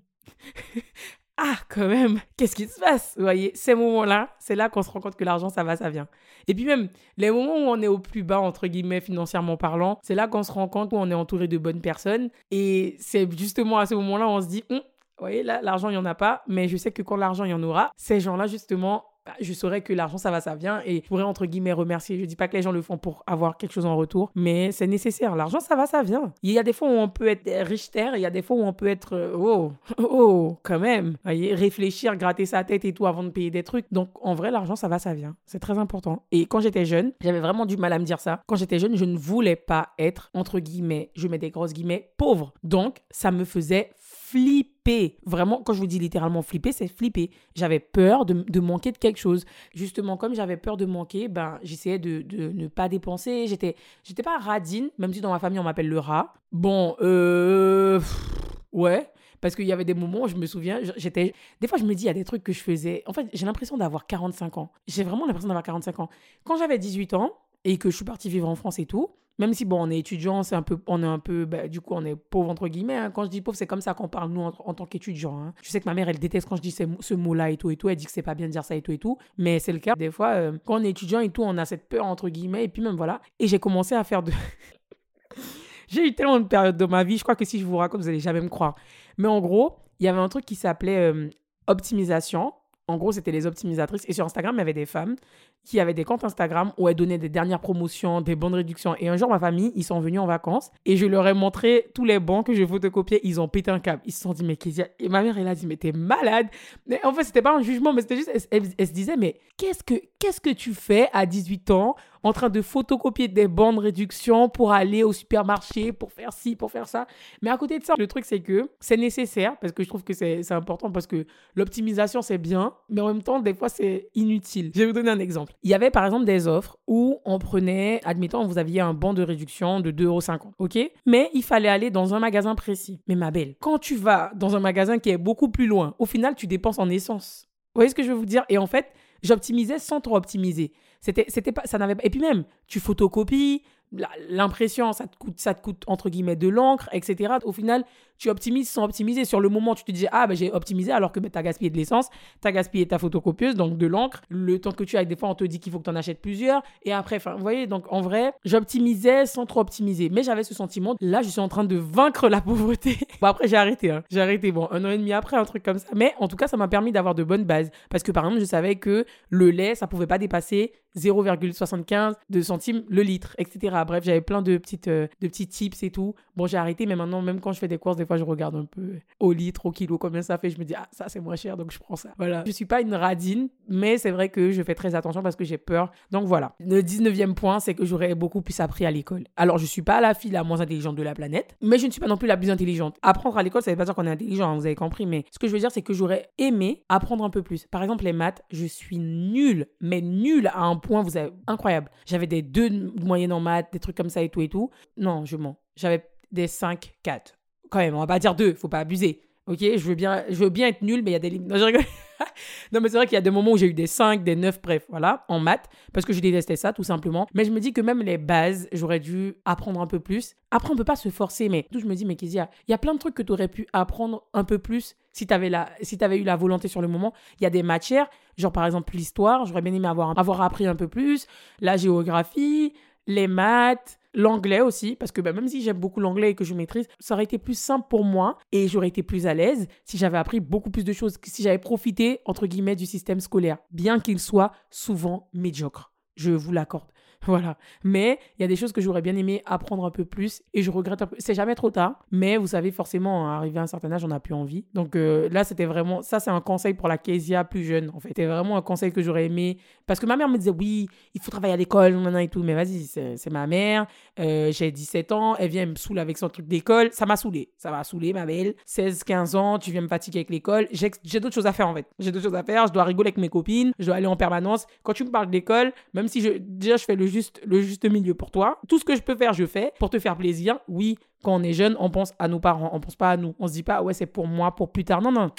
ah, quand même, qu'est-ce qui se passe Vous voyez, ces moments-là, c'est là, qu'on se rend compte que l'argent, ça va, ça vient. Et puis même, les moments où on est au plus bas, entre guillemets, financièrement parlant, c'est là qu'on se rend compte où on est entouré de bonnes personnes. Et c'est justement à ce moment-là, on se dit, hum, voyez, là, l'argent, il n'y en a pas, mais je sais que quand l'argent, il y en aura, ces gens-là, justement, bah, je saurais que l'argent, ça va, ça vient et je pourrais, entre guillemets, remercier. Je dis pas que les gens le font pour avoir quelque chose en retour, mais c'est nécessaire. L'argent, ça va, ça vient. Il y a des fois où on peut être riche terre, il y a des fois où on peut être, euh, oh, oh, quand même. Voyez, réfléchir, gratter sa tête et tout avant de payer des trucs. Donc, en vrai, l'argent, ça va, ça vient. C'est très important. Et quand j'étais jeune, j'avais vraiment du mal à me dire ça. Quand j'étais jeune, je ne voulais pas être, entre guillemets, je mets des grosses guillemets, pauvre. Donc, ça me faisait flipper. Vraiment, quand je vous dis littéralement flipper, c'est flipper. J'avais peur de, manquer de quelque chose. Justement, comme j'avais peur de manquer, ben, j'essayais de, ne pas dépenser. J'étais, j'étais pas radine, même si dans ma famille, on m'appelle le rat. Bon, euh. Ouais. Parce qu'il y avait des moments où je me souviens, j'étais. Des fois, je me dis, il y a des trucs que je faisais. En fait, j'ai l'impression d'avoir 45 ans. J'ai vraiment l'impression d'avoir 45 ans. Quand j'avais 18 ans et que je suis partie vivre en France et tout, même si bon on est étudiant c'est un peu on est un peu bah, du coup on est pauvre entre guillemets hein. quand je dis pauvre c'est comme ça qu'on parle nous en, tant qu'étudiant hein. je sais que ma mère elle déteste quand je dis ce, mot là et tout et tout. Elle dit que c'est pas bien de dire ça et tout et tout. Mais c'est le cas des fois euh, quand on est étudiant et tout on a cette peur entre guillemets et puis même voilà. Et j'ai commencé à faire de j'ai eu tellement de périodes de ma vie je crois que si je vous raconte vous allez jamais me croire. Mais en gros il y avait un truc qui s'appelait euh, optimisation en gros, c'était les optimisatrices. Et sur Instagram, il y avait des femmes qui avaient des comptes Instagram où elles donnaient des dernières promotions, des bonnes réductions. Et un jour, ma famille, ils sont venus en vacances et je leur ai montré tous les bons que je photocopiais. Ils ont pété un câble. Ils se sont dit, mais qu'est-ce Et ma mère, elle a dit, mais t'es malade. Mais en fait, c'était pas un jugement, mais c'était juste, elle, se disait, mais qu'est-ce que, qu'est-ce que tu fais à 18 ans en train de photocopier des bandes réduction pour aller au supermarché, pour faire ci, pour faire ça. Mais à côté de ça, le truc, c'est que c'est nécessaire parce que je trouve que c'est important parce que l'optimisation, c'est bien, mais en même temps, des fois, c'est inutile. Je vais vous donner un exemple. Il y avait par exemple des offres où on prenait, admettons, vous aviez un banc de réduction de 2,50€, ok? Mais il fallait aller dans un magasin précis. Mais ma belle, quand tu vas dans un magasin qui est beaucoup plus loin, au final, tu dépenses en essence. Vous voyez ce que je veux vous dire? Et en fait, j'optimisais sans trop optimiser. C'était, c'était pas, ça n'avait Et puis même, tu photocopies, l'impression, ça te coûte, ça te coûte entre guillemets de l'encre, etc. Au final, tu optimises sans optimiser. Sur le moment, tu te dis, ah, ben, j'ai optimisé alors que ben, tu as gaspillé de l'essence, tu as gaspillé ta photocopieuse, donc de l'encre. Le temps que tu as, des fois, on te dit qu'il faut que tu en achètes plusieurs. Et après, vous voyez, donc en vrai, j'optimisais sans trop optimiser. Mais j'avais ce sentiment, là, je suis en train de vaincre la pauvreté. bon, après, j'ai arrêté. Hein. J'ai arrêté, bon, un an et demi après, un truc comme ça. Mais en tout cas, ça m'a permis d'avoir de bonnes bases. Parce que par exemple, je savais que le lait, ça pouvait pas dépasser 0,75 de centimes le litre, etc. Bref, j'avais plein de, petites, euh, de petits tips et tout. Bon, j'ai arrêté, mais maintenant, même quand je fais des courses, je regarde un peu au litre, au kilo, combien ça fait. Je me dis, ah, ça, c'est moins cher, donc je prends ça. Voilà. Je suis pas une radine, mais c'est vrai que je fais très attention parce que j'ai peur. Donc voilà. Le 19e point, c'est que j'aurais beaucoup plus appris à l'école. Alors, je suis pas la fille la moins intelligente de la planète, mais je ne suis pas non plus la plus intelligente. Apprendre à l'école, ça veut pas dire qu'on est intelligent, vous avez compris, mais ce que je veux dire, c'est que j'aurais aimé apprendre un peu plus. Par exemple, les maths, je suis nulle, mais nulle à un point, vous avez incroyable. J'avais des deux moyennes en maths, des trucs comme ça et tout et tout. Non, je mens. J'avais des 5, 4. Quand même, on va pas dire 2, faut pas abuser. Ok, je veux bien, je veux bien être nul, mais il y a des limites. Non, mais c'est vrai qu'il y a des moments où j'ai eu des 5, des 9, bref, voilà, en maths, parce que je détestais ça, tout simplement. Mais je me dis que même les bases, j'aurais dû apprendre un peu plus. Après, on peut pas se forcer, mais tout, je me dis, mais Kézia, il y a plein de trucs que tu aurais pu apprendre un peu plus si tu avais, si avais eu la volonté sur le moment. Il y a des matières, genre par exemple l'histoire, j'aurais bien aimé avoir, avoir appris un peu plus, la géographie, les maths, l'anglais aussi, parce que bah, même si j'aime beaucoup l'anglais et que je maîtrise, ça aurait été plus simple pour moi et j'aurais été plus à l'aise si j'avais appris beaucoup plus de choses, si j'avais profité, entre guillemets, du système scolaire, bien qu'il soit souvent médiocre. Je vous l'accorde. Voilà. Mais il y a des choses que j'aurais bien aimé apprendre un peu plus et je regrette un peu. C'est jamais trop tard, mais vous savez, forcément, arrivé à un certain âge, on n'a plus envie. Donc euh, là, c'était vraiment. Ça, c'est un conseil pour la Kezia plus jeune, en fait. C'était vraiment un conseil que j'aurais aimé. Parce que ma mère me disait, oui, il faut travailler à l'école, maintenant et tout. Mais vas-y, c'est ma mère. Euh, j'ai 17 ans. Elle vient me saouler avec son truc d'école. Ça m'a saoulé. Ça m'a saoulé, ma belle. 16, 15 ans, tu viens me fatiguer avec l'école. J'ai d'autres choses à faire, en fait. J'ai d'autres choses à faire. Je dois rigoler avec mes copines. Je dois aller en permanence. Quand tu me parles d'école, même si je, déjà je fais le juste, le juste milieu pour toi, tout ce que je peux faire, je fais pour te faire plaisir. Oui, quand on est jeune, on pense à nos parents, on pense pas à nous. On se dit pas, ouais, c'est pour moi, pour plus tard. Non, non.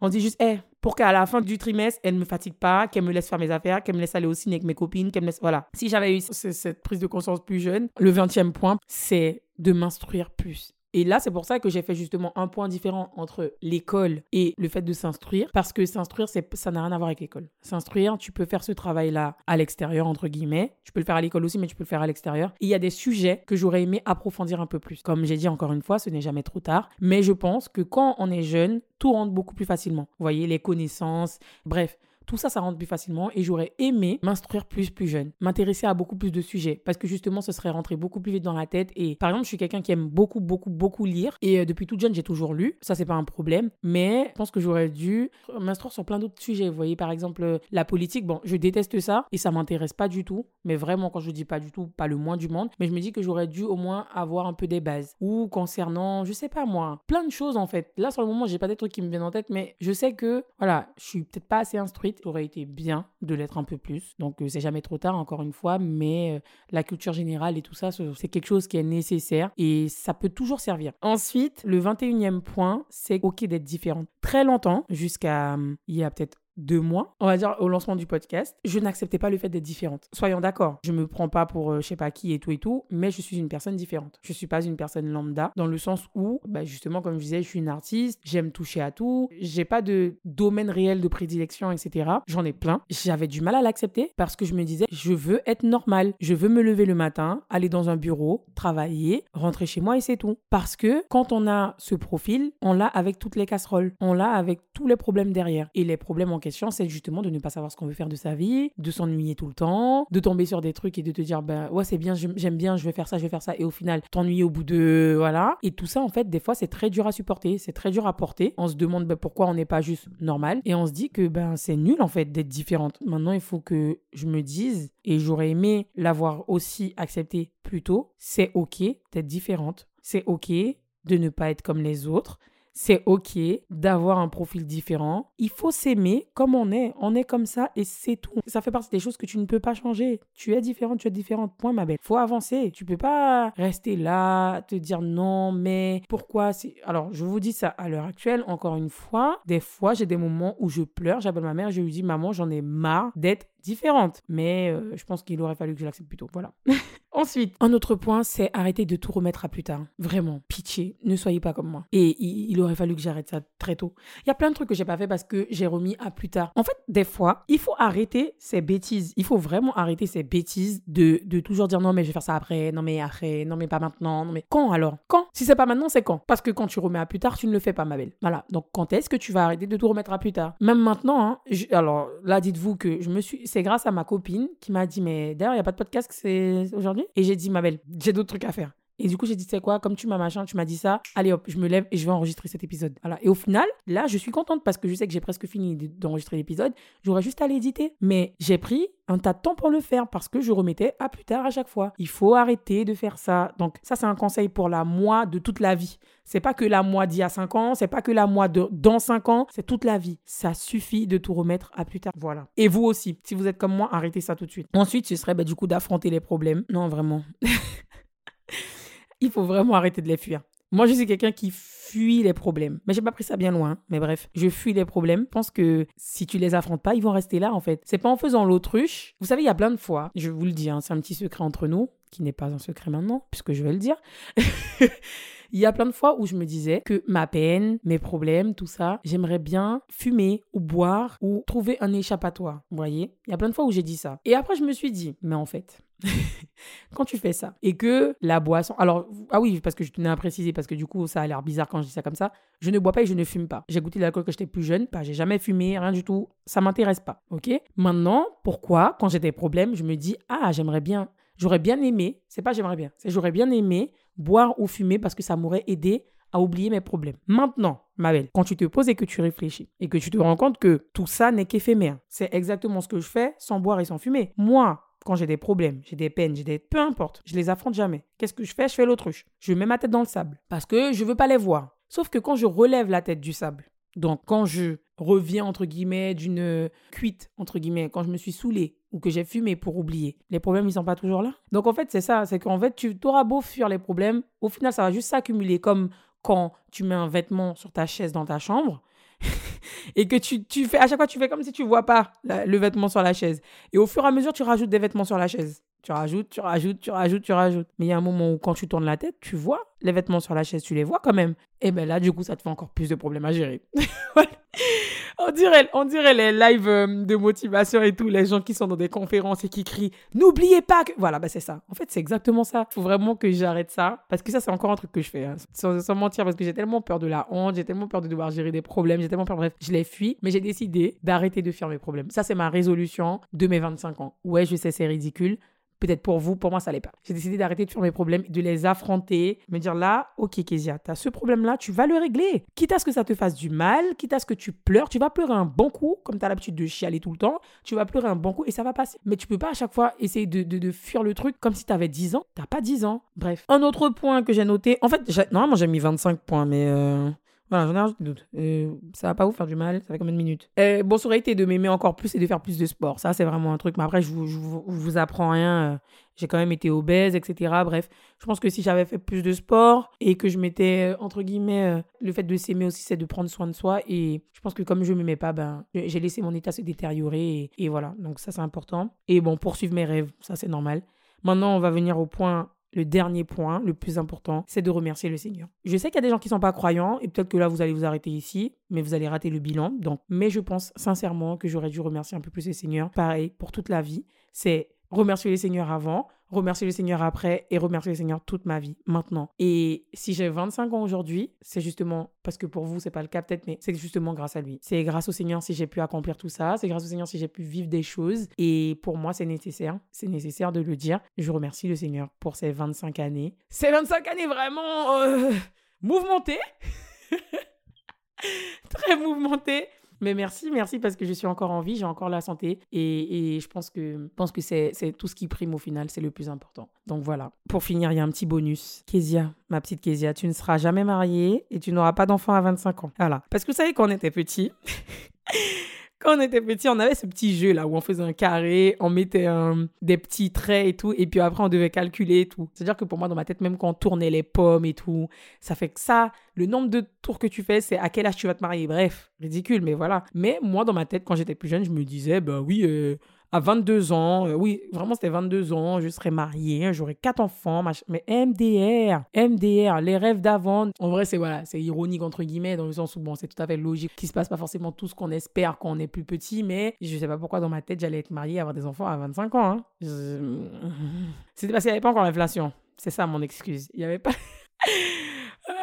On dit juste, hé, pour qu'à la fin du trimestre, elle ne me fatigue pas, qu'elle me laisse faire mes affaires, qu'elle me laisse aller au ciné avec mes copines, qu'elle me laisse. Voilà. Si j'avais eu cette prise de conscience plus jeune, le 20e point, c'est de m'instruire plus. Et là, c'est pour ça que j'ai fait justement un point différent entre l'école et le fait de s'instruire, parce que s'instruire, ça n'a rien à voir avec l'école. S'instruire, tu peux faire ce travail-là à l'extérieur, entre guillemets. Tu peux le faire à l'école aussi, mais tu peux le faire à l'extérieur. Il y a des sujets que j'aurais aimé approfondir un peu plus. Comme j'ai dit encore une fois, ce n'est jamais trop tard. Mais je pense que quand on est jeune, tout rentre beaucoup plus facilement. Vous voyez, les connaissances, bref. Tout ça, ça rentre plus facilement et j'aurais aimé m'instruire plus plus jeune, m'intéresser à beaucoup plus de sujets parce que justement, ce serait rentré beaucoup plus vite dans la tête. Et par exemple, je suis quelqu'un qui aime beaucoup, beaucoup, beaucoup lire et euh, depuis toute jeune, j'ai toujours lu. Ça, c'est pas un problème, mais je pense que j'aurais dû m'instruire sur plein d'autres sujets. Vous voyez, par exemple, euh, la politique. Bon, je déteste ça et ça m'intéresse pas du tout, mais vraiment, quand je dis pas du tout, pas le moins du monde, mais je me dis que j'aurais dû au moins avoir un peu des bases ou concernant, je sais pas moi, plein de choses en fait. Là, sur le moment, j'ai pas des trucs qui me viennent en tête, mais je sais que voilà, je suis peut-être pas assez instruite aurait été bien de l'être un peu plus. Donc euh, c'est jamais trop tard encore une fois, mais euh, la culture générale et tout ça, c'est quelque chose qui est nécessaire et ça peut toujours servir. Ensuite, le 21e point, c'est ok d'être différente. Très longtemps, jusqu'à hum, il y a peut-être deux mois, on va dire au lancement du podcast, je n'acceptais pas le fait d'être différente. Soyons d'accord, je me prends pas pour euh, je sais pas qui et tout et tout, mais je suis une personne différente. Je suis pas une personne lambda dans le sens où, bah justement, comme je disais, je suis une artiste, j'aime toucher à tout, j'ai pas de domaine réel de prédilection, etc. J'en ai plein. J'avais du mal à l'accepter parce que je me disais, je veux être normal, je veux me lever le matin, aller dans un bureau, travailler, rentrer chez moi et c'est tout. Parce que quand on a ce profil, on l'a avec toutes les casseroles, on l'a avec tous les problèmes derrière et les problèmes en c'est justement de ne pas savoir ce qu'on veut faire de sa vie, de s'ennuyer tout le temps, de tomber sur des trucs et de te dire, ben ouais, c'est bien, j'aime bien, je vais faire ça, je vais faire ça. Et au final, t'ennuyer au bout de. Voilà. Et tout ça, en fait, des fois, c'est très dur à supporter, c'est très dur à porter. On se demande ben, pourquoi on n'est pas juste normal. Et on se dit que ben c'est nul, en fait, d'être différente. Maintenant, il faut que je me dise, et j'aurais aimé l'avoir aussi accepté plus tôt, c'est OK d'être différente. C'est OK de ne pas être comme les autres c'est ok d'avoir un profil différent. Il faut s'aimer comme on est. On est comme ça et c'est tout. Ça fait partie des choses que tu ne peux pas changer. Tu es différente, tu es différente. Point, ma belle. Faut avancer. Tu peux pas rester là, te dire non, mais pourquoi Alors, je vous dis ça à l'heure actuelle, encore une fois. Des fois, j'ai des moments où je pleure. J'appelle ma mère, je lui dis, maman, j'en ai marre d'être différente. Mais euh, je pense qu'il aurait fallu que je l'accepte plus tôt. Voilà. Ensuite, un autre point, c'est arrêter de tout remettre à plus tard. Vraiment, pitié, ne soyez pas comme moi. Et il, aurait fallu que j'arrête ça très tôt. Il y a plein de trucs que j'ai pas fait parce que j'ai remis à plus tard. En fait, des fois, il faut arrêter ces bêtises. Il faut vraiment arrêter ces bêtises de, de toujours dire non mais je vais faire ça après, non mais après, non mais pas maintenant, non mais quand alors? Quand? Si c'est pas maintenant, c'est quand? Parce que quand tu remets à plus tard, tu ne le fais pas, ma belle. Voilà. Donc quand est-ce que tu vas arrêter de tout remettre à plus tard? Même maintenant, hein, alors là, dites-vous que je me suis, c'est grâce à ma copine qui m'a dit mais d'ailleurs il y a pas de podcast aujourd'hui? Et j'ai dit, ma belle, j'ai d'autres trucs à faire. Et du coup, j'ai dit, c'est quoi, comme tu m'as machin, tu m'as dit ça, allez hop, je me lève et je vais enregistrer cet épisode. Voilà. Et au final, là, je suis contente parce que je sais que j'ai presque fini d'enregistrer l'épisode. J'aurais juste à l'éditer. Mais j'ai pris un tas de temps pour le faire parce que je remettais à plus tard à chaque fois. Il faut arrêter de faire ça. Donc, ça, c'est un conseil pour la moi de toute la vie. C'est pas que la moi d'il y a 5 ans, c'est pas que la moi de dans 5 ans, c'est toute la vie. Ça suffit de tout remettre à plus tard. Voilà. Et vous aussi, si vous êtes comme moi, arrêtez ça tout de suite. Ensuite, ce serait bah, du coup d'affronter les problèmes. Non, vraiment. il faut vraiment arrêter de les fuir. Moi, je suis quelqu'un qui fuit les problèmes. Mais j'ai pas pris ça bien loin. Mais bref, je fuis les problèmes. Je pense que si tu les affrontes pas, ils vont rester là, en fait. C'est pas en faisant l'autruche. Vous savez, il y a plein de fois, je vous le dis, hein, c'est un petit secret entre nous, qui n'est pas un secret maintenant, puisque je vais le dire. Il y a plein de fois où je me disais que ma peine, mes problèmes, tout ça, j'aimerais bien fumer ou boire ou trouver un échappatoire. Vous voyez Il y a plein de fois où j'ai dit ça. Et après, je me suis dit, mais en fait, quand tu fais ça et que la boisson. Alors, ah oui, parce que je tenais à préciser, parce que du coup, ça a l'air bizarre quand je dis ça comme ça. Je ne bois pas et je ne fume pas. J'ai goûté l'alcool quand j'étais plus jeune, pas, j'ai jamais fumé, rien du tout. Ça m'intéresse pas. Ok? Maintenant, pourquoi, quand j'ai des problèmes, je me dis, ah, j'aimerais bien, j'aurais bien aimé, c'est pas j'aimerais bien, c'est j'aurais bien aimé boire ou fumer parce que ça m'aurait aidé à oublier mes problèmes. Maintenant, ma belle, quand tu te poses et que tu réfléchis et que tu te rends compte que tout ça n'est qu'éphémère, c'est exactement ce que je fais sans boire et sans fumer. Moi, quand j'ai des problèmes, j'ai des peines, j'ai des... Peu importe, je les affronte jamais. Qu'est-ce que je fais? Je fais l'autruche. Je mets ma tête dans le sable parce que je veux pas les voir. Sauf que quand je relève la tête du sable, donc quand je reviens entre guillemets d'une cuite entre guillemets, quand je me suis saoulé ou que j'ai fumé pour oublier, les problèmes ils sont pas toujours là. Donc en fait c'est ça, c'est qu'en fait tu auras beau fuir les problèmes, au final ça va juste s'accumuler comme quand tu mets un vêtement sur ta chaise dans ta chambre et que tu, tu, fais à chaque fois tu fais comme si tu vois pas le vêtement sur la chaise. Et au fur et à mesure tu rajoutes des vêtements sur la chaise tu rajoutes tu rajoutes tu rajoutes tu rajoutes mais il y a un moment où quand tu tournes la tête tu vois les vêtements sur la chaise tu les vois quand même et ben là du coup ça te fait encore plus de problèmes à gérer on dirait, on dirait les lives euh, de motivation et tout, les gens qui sont dans des conférences et qui crient N'oubliez pas que. Voilà, bah c'est ça. En fait, c'est exactement ça. Il faut vraiment que j'arrête ça. Parce que ça, c'est encore un truc que je fais. Hein. Sans, mentir, parce que j'ai tellement peur de la honte, j'ai tellement peur de devoir gérer des problèmes, j'ai tellement peur. Bref, je les fuis. Mais j'ai décidé d'arrêter de faire mes problèmes. Ça, c'est ma résolution de mes 25 ans. Ouais, je sais, c'est ridicule. Peut-être pour vous, pour moi, ça l'est pas. J'ai décidé d'arrêter de faire mes problèmes, de les affronter, me dire là, ok Kezia, tu as ce problème-là, tu vas le régler. Quitte à ce que ça te fasse du mal, quitte à ce que tu pleures, tu vas pleurer un bon coup, comme tu as l'habitude de chialer tout le temps, tu vas pleurer un bon coup et ça va passer. Mais tu peux pas à chaque fois essayer de, de, fuir le truc comme si tu avais 10 ans. T'as pas 10 ans. Bref. Un autre point que j'ai noté, en fait, normalement j'ai mis 25 points, mais euh, voilà, j'en ai rajouté d'autres. Euh, ça va pas vous faire du mal, ça fait combien de minutes? Euh, Bon, ça aurait été de m'aimer encore plus et de faire plus de sport. Ça, c'est vraiment un truc. Mais après, je vous, vous, apprends rien. Euh, j'ai quand même été obèse, etc. Bref, je pense que si j'avais fait plus de sport et que je m'étais, entre guillemets, le fait de s'aimer aussi, c'est de prendre soin de soi. Et je pense que comme je m'aimais pas, ben, j'ai laissé mon état se détériorer. Et voilà, donc ça, c'est important. Et bon, poursuivre mes rêves, ça, c'est normal. Maintenant, on va venir au point le dernier point, le plus important, c'est de remercier le Seigneur. Je sais qu'il y a des gens qui ne sont pas croyants et peut-être que là vous allez vous arrêter ici, mais vous allez rater le bilan. Donc, mais je pense sincèrement que j'aurais dû remercier un peu plus le Seigneur. Pareil pour toute la vie, c'est remercier le Seigneur avant, remercier le Seigneur après et remercier le Seigneur toute ma vie maintenant. Et si j'ai 25 ans aujourd'hui, c'est justement parce que pour vous c'est pas le cas peut-être mais c'est justement grâce à lui. C'est grâce au Seigneur si j'ai pu accomplir tout ça, c'est grâce au Seigneur si j'ai pu vivre des choses et pour moi c'est nécessaire, c'est nécessaire de le dire. Je remercie le Seigneur pour ces 25 années. Ces 25 années vraiment euh, mouvementées. Très mouvementées mais merci, merci parce que je suis encore en vie, j'ai encore la santé et, je pense que, pense que c'est, tout ce qui prime au final, c'est le plus important. Donc voilà. Pour finir, il y a un petit bonus. Kezia, ma petite Kezia, tu ne seras jamais mariée et tu n'auras pas d'enfant à 25 ans. Voilà. Parce que vous savez, quand on était petit, quand on était petit, on avait ce petit jeu là où on faisait un carré, on mettait des petits traits et tout, et puis après on devait calculer et tout. C'est-à-dire que pour moi, dans ma tête, même quand on tournait les pommes et tout, ça fait que ça, le nombre de tours que tu fais, c'est à quel âge tu vas te marier. Bref, ridicule, mais voilà. Mais moi, dans ma tête, quand j'étais plus jeune, je me disais, bah oui, euh, à 22 ans, euh, oui, vraiment c'était 22 ans, je serais mariée, j'aurais quatre enfants, mais MDR, MDR, les rêves d'avant. En vrai, c'est voilà, c'est ironique entre guillemets dans le sens où bon, c'est tout à fait logique qu'il se passe pas forcément tout ce qu'on espère quand on est plus petit, mais je sais pas pourquoi dans ma tête j'allais être mariée, avoir des enfants à 25 ans. Hein. C'était parce qu'il n'y avait pas encore l'inflation. C'est ça mon excuse. Il n'y avait pas.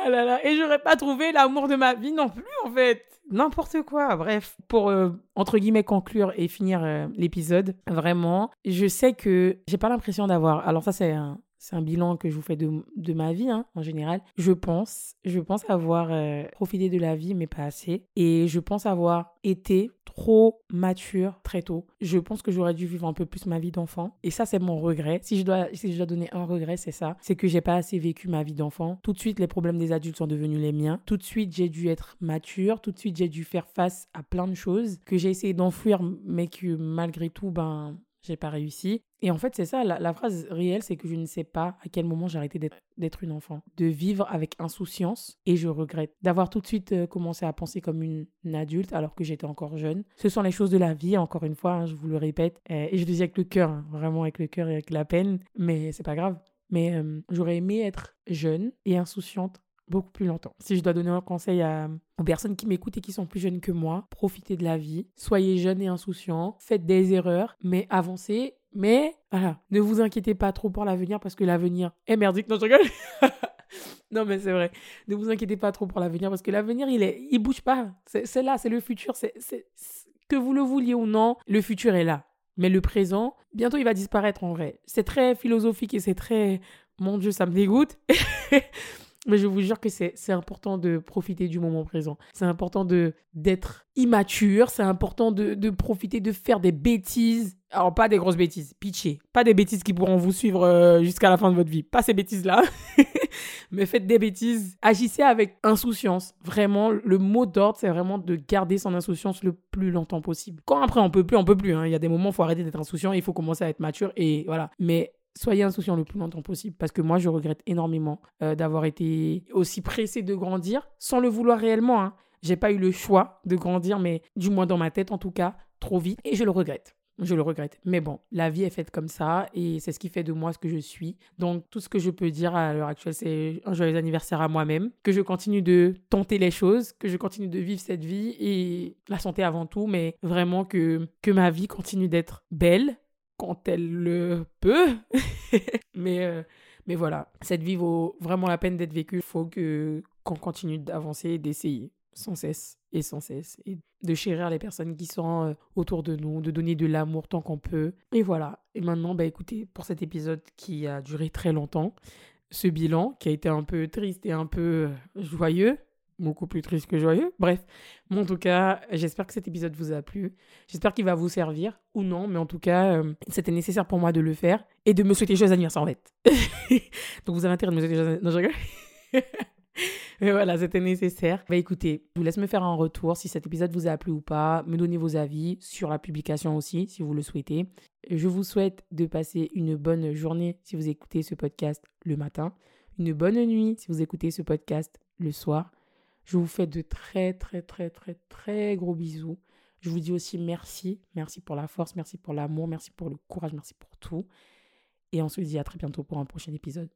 Ah. Et j'aurais pas trouvé l'amour de ma vie non plus en fait n'importe quoi. Bref, pour euh, entre guillemets conclure et finir euh, l'épisode, vraiment, je sais que j'ai pas l'impression d'avoir. Alors ça c'est c'est un bilan que je vous fais de, de ma vie hein, en général. Je pense, je pense avoir euh, profité de la vie, mais pas assez. Et je pense avoir été trop mature très tôt. Je pense que j'aurais dû vivre un peu plus ma vie d'enfant. Et ça, c'est mon regret. Si je dois, si je dois donner un regret, c'est ça. C'est que j'ai pas assez vécu ma vie d'enfant. Tout de suite, les problèmes des adultes sont devenus les miens. Tout de suite, j'ai dû être mature. Tout de suite, j'ai dû faire face à plein de choses que j'ai essayé d'enfuir, mais que malgré tout, ben, j'ai pas réussi. Et en fait, c'est ça, la, phrase réelle, c'est que je ne sais pas à quel moment j'ai arrêté d'être une enfant, de vivre avec insouciance, et je regrette d'avoir tout de suite euh, commencé à penser comme une, adulte alors que j'étais encore jeune. Ce sont les choses de la vie, encore une fois, hein, je vous le répète, et je le dis avec le cœur, hein, vraiment avec le cœur et avec la peine, mais c'est pas grave. Mais euh, j'aurais aimé être jeune et insouciante beaucoup plus longtemps. Si je dois donner un conseil à, aux personnes qui m'écoutent et qui sont plus jeunes que moi, profitez de la vie, soyez jeunes et insouciants, faites des erreurs, mais avancez. Mais voilà, ne vous inquiétez pas trop pour l'avenir parce que l'avenir est merdique. Non, je rigole. non, mais c'est vrai. Ne vous inquiétez pas trop pour l'avenir parce que l'avenir, il est, il bouge pas. C'est là, c'est le futur. C'est que vous le vouliez ou non, le futur est là. Mais le présent, bientôt, il va disparaître en vrai. C'est très philosophique et c'est très, mon Dieu, ça me dégoûte. Mais je vous jure que c'est important de profiter du moment présent. C'est important de d'être immature. C'est important de, de, profiter de faire des bêtises. Alors, pas des grosses bêtises, pitché. Pas des bêtises qui pourront vous suivre euh, jusqu'à la fin de votre vie. Pas ces bêtises-là. Mais faites des bêtises. Agissez avec insouciance. Vraiment, le mot d'ordre, c'est vraiment de garder son insouciance le plus longtemps possible. Quand après, on peut plus, on peut plus. Hein. Il y a des moments il faut arrêter d'être insouciant. Il faut commencer à être mature. Et voilà. Mais soyez insouciants le plus longtemps possible parce que moi je regrette énormément euh, d'avoir été aussi pressé de grandir sans le vouloir réellement. Hein. J'ai pas eu le choix de grandir, mais du moins dans ma tête en tout cas, trop vite et je le regrette. Je le regrette. Mais bon, la vie est faite comme ça et c'est ce qui fait de moi ce que je suis. Donc tout ce que je peux dire à l'heure actuelle, c'est un joyeux anniversaire à moi-même, que je continue de tenter les choses, que je continue de vivre cette vie et la santé avant tout, mais vraiment que, que ma vie continue d'être belle, quand elle le peut. mais, euh, mais voilà, cette vie vaut vraiment la peine d'être vécue. Il faut que qu'on continue d'avancer d'essayer sans cesse et sans cesse et de chérir les personnes qui sont euh, autour de nous, de donner de l'amour tant qu'on peut. Et voilà. Et maintenant, bah écoutez, pour cet épisode qui a duré très longtemps, ce bilan qui a été un peu triste et un peu euh, joyeux, beaucoup plus triste que joyeux. Bref, mais en tout cas, j'espère que cet épisode vous a plu. J'espère qu'il va vous servir ou non, mais en tout cas, euh, c'était nécessaire pour moi de le faire et de me souhaiter joyeux anniversaire en fait. Donc vous avez intérêt de me souhaiter joyeux. Non, je Mais voilà, c'était nécessaire. Bah écoutez, je vous laisse me faire un retour si cet épisode vous a plu ou pas, me donner vos avis sur la publication aussi si vous le souhaitez. Je vous souhaite de passer une bonne journée si vous écoutez ce podcast le matin, une bonne nuit si vous écoutez ce podcast le soir. Je vous fais de très, très, très, très, très gros bisous. Je vous dis aussi merci. Merci pour la force, merci pour l'amour, merci pour le courage, merci pour tout. Et on se dit à très bientôt pour un prochain épisode.